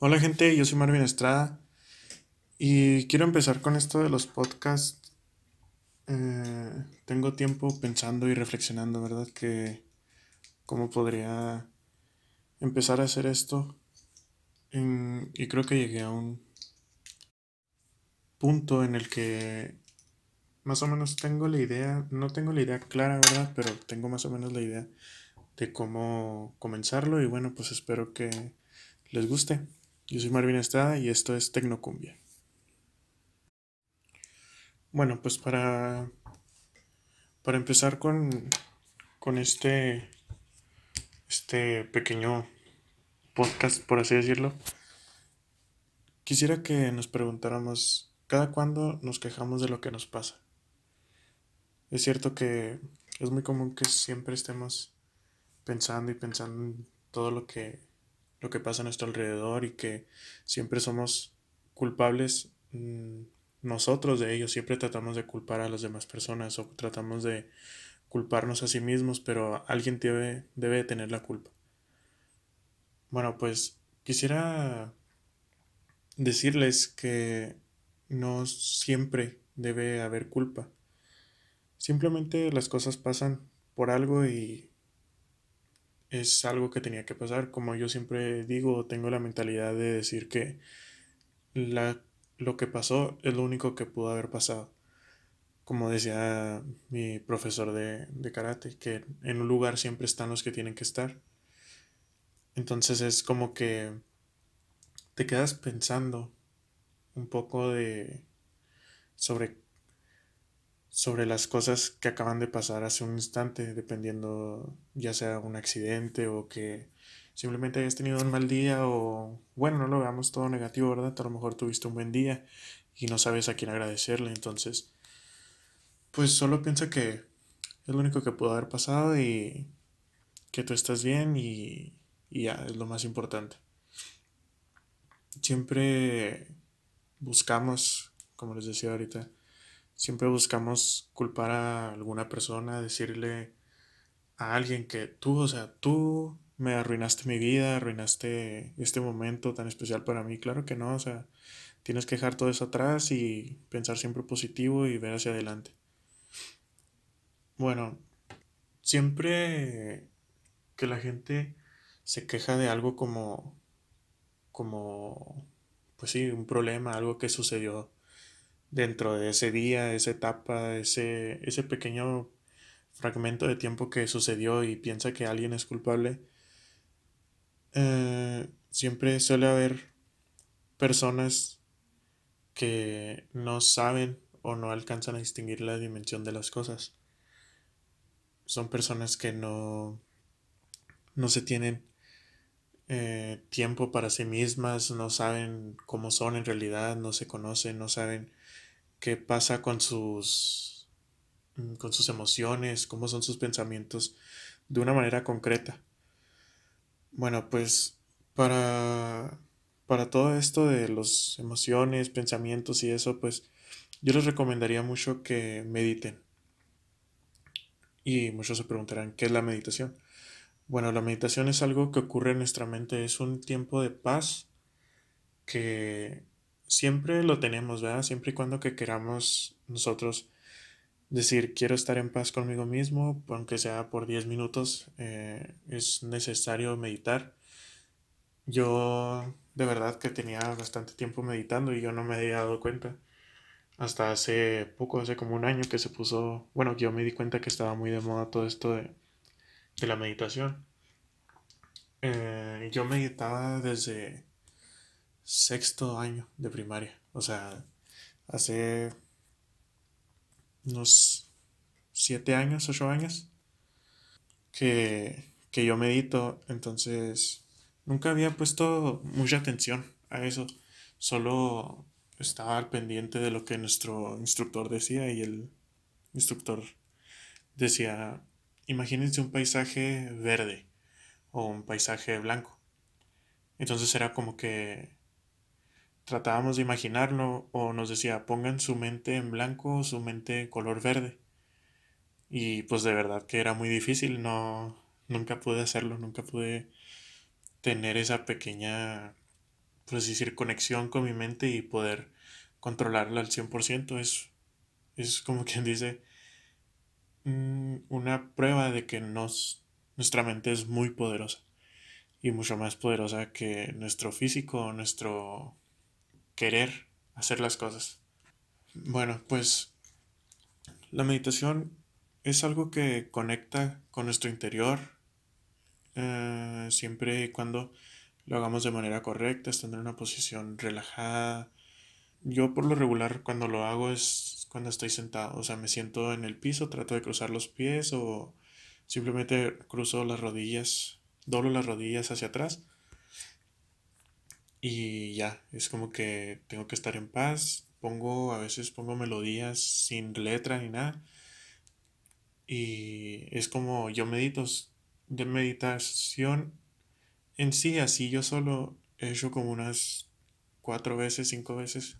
Hola gente, yo soy Marvin Estrada y quiero empezar con esto de los podcasts. Eh, tengo tiempo pensando y reflexionando, ¿verdad? Que cómo podría empezar a hacer esto. y creo que llegué a un punto en el que más o menos tengo la idea, no tengo la idea clara, ¿verdad? Pero tengo más o menos la idea de cómo comenzarlo y bueno, pues espero que les guste. Yo soy Marvin Estrada y esto es Tecnocumbia. Bueno, pues para, para empezar con, con este, este pequeño podcast, por así decirlo, quisiera que nos preguntáramos, ¿cada cuándo nos quejamos de lo que nos pasa? Es cierto que es muy común que siempre estemos pensando y pensando en todo lo que lo que pasa a nuestro alrededor y que siempre somos culpables mm, nosotros de ello, siempre tratamos de culpar a las demás personas o tratamos de culparnos a sí mismos, pero alguien debe, debe tener la culpa. Bueno, pues quisiera decirles que no siempre debe haber culpa. Simplemente las cosas pasan por algo y es algo que tenía que pasar. Como yo siempre digo, tengo la mentalidad de decir que la, lo que pasó es lo único que pudo haber pasado. Como decía mi profesor de, de karate, que en un lugar siempre están los que tienen que estar. Entonces es como que te quedas pensando un poco de sobre sobre las cosas que acaban de pasar hace un instante, dependiendo ya sea un accidente o que simplemente hayas tenido un mal día o bueno, no lo veamos todo negativo, ¿verdad? A lo mejor tuviste un buen día y no sabes a quién agradecerle, entonces pues solo piensa que es lo único que pudo haber pasado y que tú estás bien y, y ya, es lo más importante. Siempre buscamos, como les decía ahorita, Siempre buscamos culpar a alguna persona, decirle a alguien que tú, o sea, tú me arruinaste mi vida, arruinaste este momento tan especial para mí. Claro que no, o sea, tienes que dejar todo eso atrás y pensar siempre positivo y ver hacia adelante. Bueno, siempre que la gente se queja de algo como, como, pues sí, un problema, algo que sucedió dentro de ese día, esa etapa, ese, ese pequeño fragmento de tiempo que sucedió y piensa que alguien es culpable, eh, siempre suele haber personas que no saben o no alcanzan a distinguir la dimensión de las cosas. Son personas que no, no se tienen eh, tiempo para sí mismas, no saben cómo son en realidad, no se conocen, no saben qué pasa con sus, mm, con sus emociones, cómo son sus pensamientos de una manera concreta. Bueno, pues para, para todo esto de las emociones, pensamientos y eso, pues yo les recomendaría mucho que mediten. Y muchos se preguntarán, ¿qué es la meditación? Bueno, la meditación es algo que ocurre en nuestra mente, es un tiempo de paz que siempre lo tenemos, ¿verdad? Siempre y cuando que queramos nosotros decir quiero estar en paz conmigo mismo, aunque sea por 10 minutos, eh, es necesario meditar. Yo de verdad que tenía bastante tiempo meditando y yo no me había dado cuenta. Hasta hace poco, hace como un año que se puso, bueno, yo me di cuenta que estaba muy de moda todo esto de, la meditación. Eh, yo meditaba desde sexto año de primaria. O sea, hace unos siete años, ocho años, que, que yo medito. Entonces, nunca había puesto mucha atención a eso. Solo estaba al pendiente de lo que nuestro instructor decía y el instructor decía, imagínense un paisaje verde o un paisaje blanco. Entonces era como que tratábamos de imaginarlo o nos decía pongan su mente en blanco o su mente color verde. Y pues de verdad que era muy difícil, no nunca pude hacerlo, nunca pude tener esa pequeña pues decir, conexión con mi mente y poder controlarla al 100%. Es, es como quien dice una prueba de que nos, nuestra mente es muy poderosa y mucho más poderosa que nuestro físico, nuestro querer hacer las cosas. Bueno, pues la meditación es algo que conecta con nuestro interior eh, siempre y cuando lo hagamos de manera correcta, estando en una posición relajada. Yo por lo regular cuando lo hago es cuando estoy sentado, o sea, me siento en el piso, trato de cruzar los pies o simplemente cruzo las rodillas, doblo las rodillas hacia atrás y ya, es como que tengo que estar en paz, pongo, a veces pongo melodías sin letra ni nada y es como yo medito, de meditación en sí, así yo solo he hecho como unas cuatro veces, cinco veces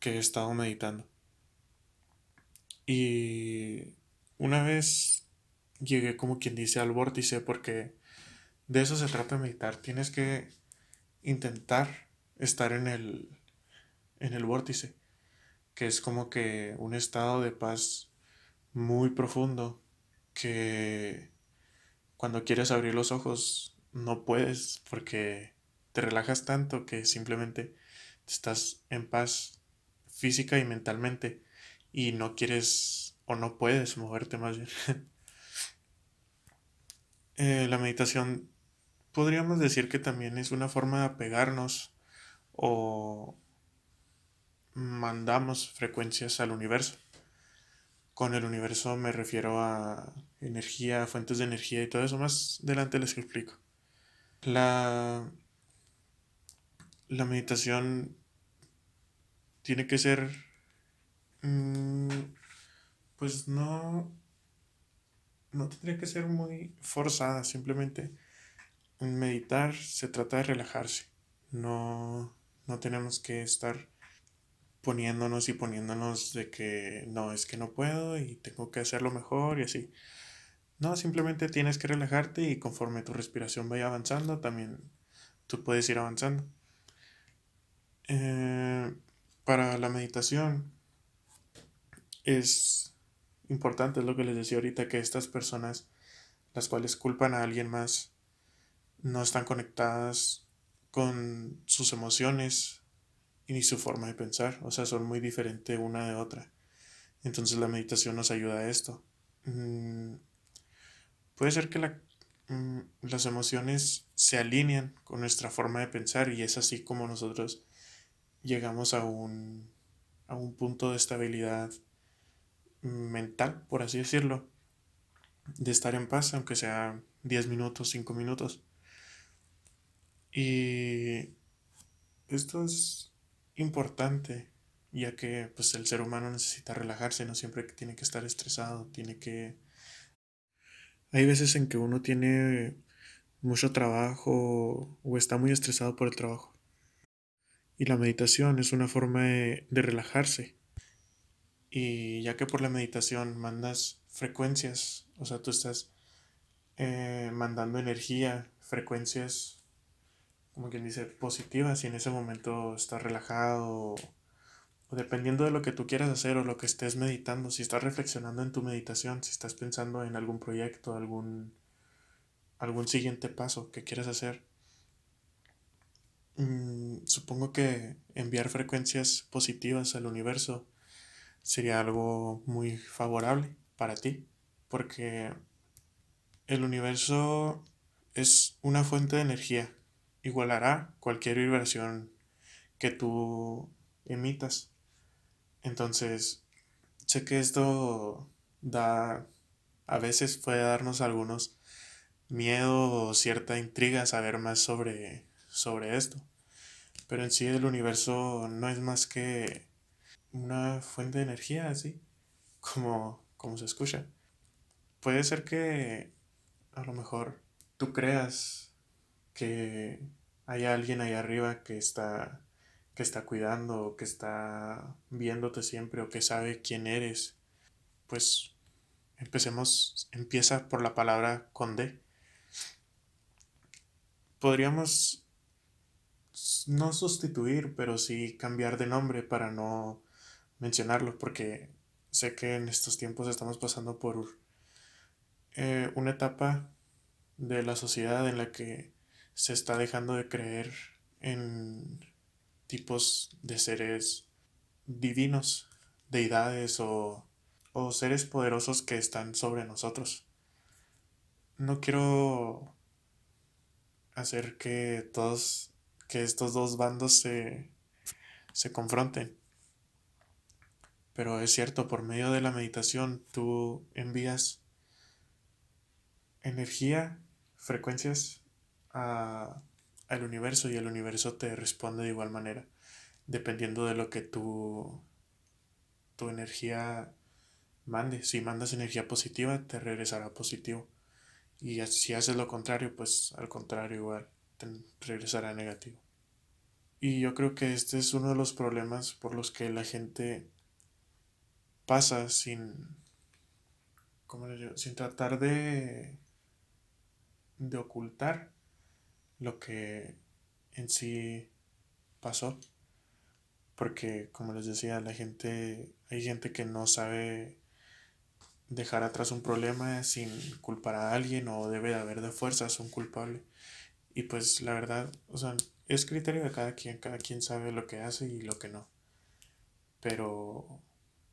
que he estado meditando. Y una vez llegué como quien dice al vórtice porque de eso se trata de meditar. Tienes que intentar estar en el, en el vórtice, que es como que un estado de paz muy profundo que cuando quieres abrir los ojos no puedes porque te relajas tanto que simplemente estás en paz física y mentalmente y no quieres o no puedes moverte más bien. Eh, la meditación podríamos decir que también es una forma de apegarnos o mandamos frecuencias al universo. Con el universo me refiero a energía, fuentes de energía y todo eso. Más adelante les explico. La, la meditación tiene que ser, mm, pues no, no tendría que ser muy forzada, simplemente en meditar se trata de relajarse, no, no tenemos que estar poniéndonos y poniéndonos de que no, es que no puedo y tengo que hacerlo mejor y así. No, simplemente tienes que relajarte y conforme tu respiración vaya avanzando, también tú puedes ir avanzando. Eh, para la meditación es importante, es lo que les decía ahorita, que estas personas, las cuales culpan a alguien más, no están conectadas con sus emociones y su forma de pensar, o sea, son muy diferentes una de otra. Entonces la meditación nos ayuda a esto. Mm, Puede ser que mm, las emociones se alinean con nuestra forma de pensar y es así como nosotros llegamos a un, a un punto de estabilidad mental, por así decirlo, de estar en paz, aunque sea 10 minutos, 5 minutos. Y esto es importante, ya que pues, el ser humano necesita relajarse, no siempre tiene que estar estresado, tiene que hay veces en que uno tiene mucho trabajo o está muy estresado por el trabajo. Y la meditación es una forma de, relajarse. Y ya que por la meditación mandas frecuencias, o sea, tú estás eh, mandando energía, frecuencias, como quien dice, positivas y en ese momento estás relajado o dependiendo de lo que tú quieras hacer o lo que estés meditando, si estás reflexionando en tu meditación, si estás pensando en algún proyecto, algún, algún siguiente paso que quieras hacer, mm, supongo que enviar frecuencias positivas al universo sería algo muy favorable para ti, porque el universo es una fuente de energía, igualará cualquier vibración que tú emitas. Entonces, sé que esto da, a veces puede darnos algunos miedo o cierta intriga saber más sobre, sobre esto. Pero en sí el universo no es más que una fuente de energía, así como, como se escucha. Puede ser que a lo mejor tú creas que hay alguien ahí arriba que está que está cuidando que está viéndote siempre o que sabe quién eres, pues empecemos, empieza por la palabra con D. Podríamos no sustituir, pero sí cambiar de nombre para no mencionarlo, porque sé que en estos tiempos estamos pasando por eh, una etapa de la sociedad en la que se está dejando de creer en tipos de seres divinos, deidades o, o seres poderosos que están sobre nosotros. No quiero hacer que todos, que estos dos bandos se, se confronten. Pero es cierto, por medio de la meditación tú envías energía, frecuencias a, al universo y el universo te responde de igual manera, dependiendo de lo que tu, tu energía mande. Si mandas energía positiva, te regresará positivo. Y si haces lo contrario, pues al contrario igual te regresará negativo. Y yo creo que este es uno de los problemas por los que la gente pasa sin, ¿cómo sin tratar de, de ocultar lo que en sí pasó. Porque, como les decía, la gente, hay gente que no sabe dejar atrás un problema sin culpar a alguien o debe de haber de fuerzas un culpable. Y pues la verdad, o sea, es criterio de cada quien, cada quien sabe lo que hace y lo que no. Pero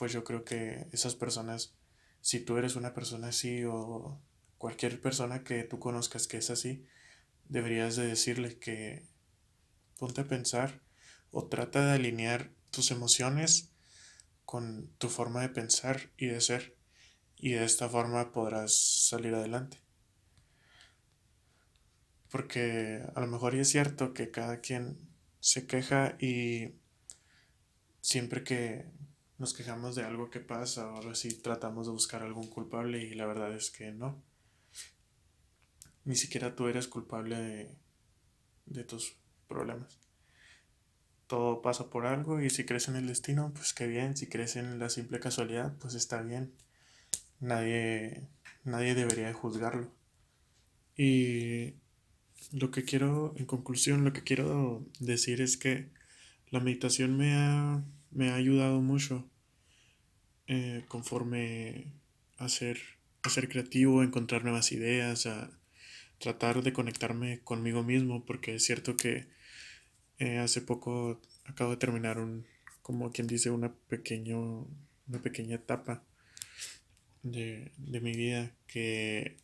pues yo creo que esas personas, si tú eres una persona así o cualquier persona que tú conozcas que es así, deberías de decirle que ponte a pensar o trata de alinear tus emociones con tu forma de pensar y de ser y de esta forma podrás salir adelante. Porque a lo mejor es cierto que cada quien se queja y siempre que nos quejamos de algo que pasa, ahora sí tratamos de buscar algún culpable y la verdad es que no. Ni siquiera tú eres culpable de, de tus problemas. Todo pasa por algo y si crees en el destino, pues qué bien. Si crees en la simple casualidad, pues está bien nadie, nadie debería juzgarlo. Y lo que quiero, en conclusión, lo que quiero decir es que la meditación me ha, me ha ayudado mucho eh, conforme a ser, a ser creativo, a encontrar nuevas ideas, a tratar de conectarme conmigo mismo, porque es cierto que eh, hace poco acabo de terminar un, como quien dice, una, pequeño, una pequeña etapa de, mi vida que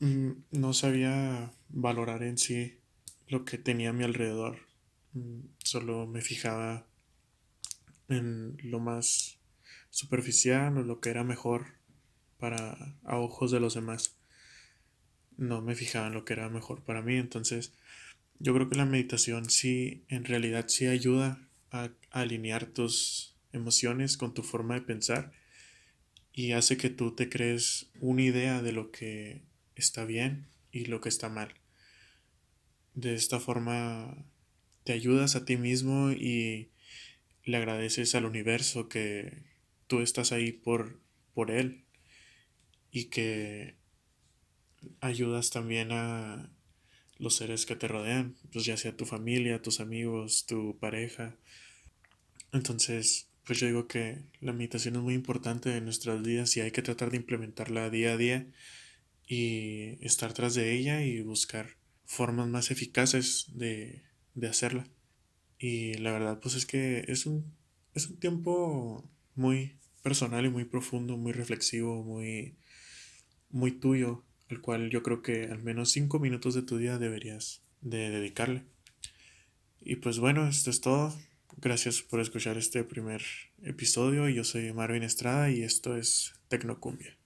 mm, no sabía valorar en sí lo que tenía a mi alrededor. Mm, solo me fijaba en lo más superficial o lo que era mejor para a ojos de los demás. No me fijaba en lo que era mejor para mí. Entonces, yo creo que la meditación sí, en realidad sí ayuda a alinear tus emociones con tu forma de pensar y hace que tú te crees una idea de lo que está bien y lo que está mal. De esta forma te ayudas a ti mismo y le agradeces al universo que tú estás ahí por, por él y que ayudas también a los seres que te rodean, pues ya sea tu familia, tus amigos, tu pareja. Entonces, pues yo digo que la meditación es muy importante en nuestras vidas y hay que tratar de implementarla día a día y estar tras de ella y buscar formas más eficaces de, hacerla. Y la verdad, pues es que es un, es un tiempo muy personal y muy profundo, muy reflexivo, muy, muy tuyo, al cual yo creo que al menos cinco minutos de tu día deberías de dedicarle. Y pues bueno, esto es todo. Gracias por escuchar este primer episodio. Yo soy Marvin Estrada y esto es Tecnocumbia.